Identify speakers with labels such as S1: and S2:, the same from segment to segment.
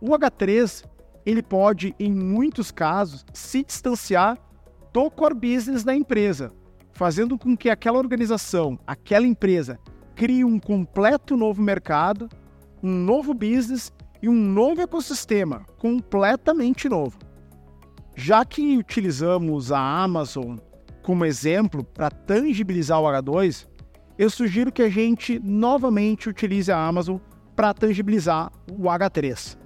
S1: O H3 ele pode, em muitos casos, se distanciar do core business da empresa, fazendo com que aquela organização, aquela empresa, crie um completo novo mercado, um novo business e um novo ecossistema completamente novo. Já que utilizamos a Amazon como exemplo para tangibilizar o H2, eu sugiro que a gente novamente utilize a Amazon para tangibilizar o H3.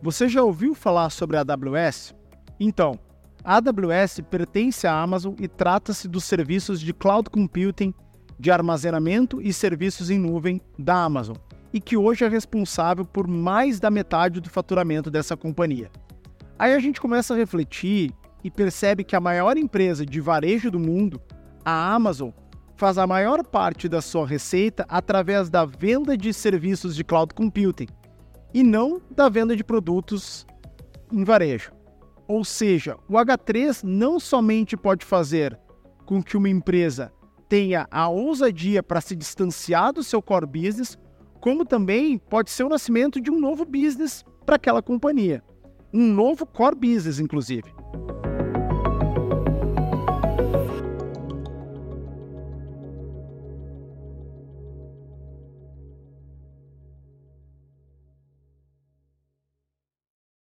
S1: Você já ouviu falar sobre a AWS? Então, a AWS pertence à Amazon e trata-se dos serviços de cloud computing, de armazenamento e serviços em nuvem da Amazon, e que hoje é responsável por mais da metade do faturamento dessa companhia. Aí a gente começa a refletir e percebe que a maior empresa de varejo do mundo, a Amazon, faz a maior parte da sua receita através da venda de serviços de cloud computing e não da venda de produtos em varejo. Ou seja, o H3 não somente pode fazer com que uma empresa tenha a ousadia para se distanciar do seu core business, como também pode ser o nascimento de um novo business para aquela companhia. Um novo core business, inclusive.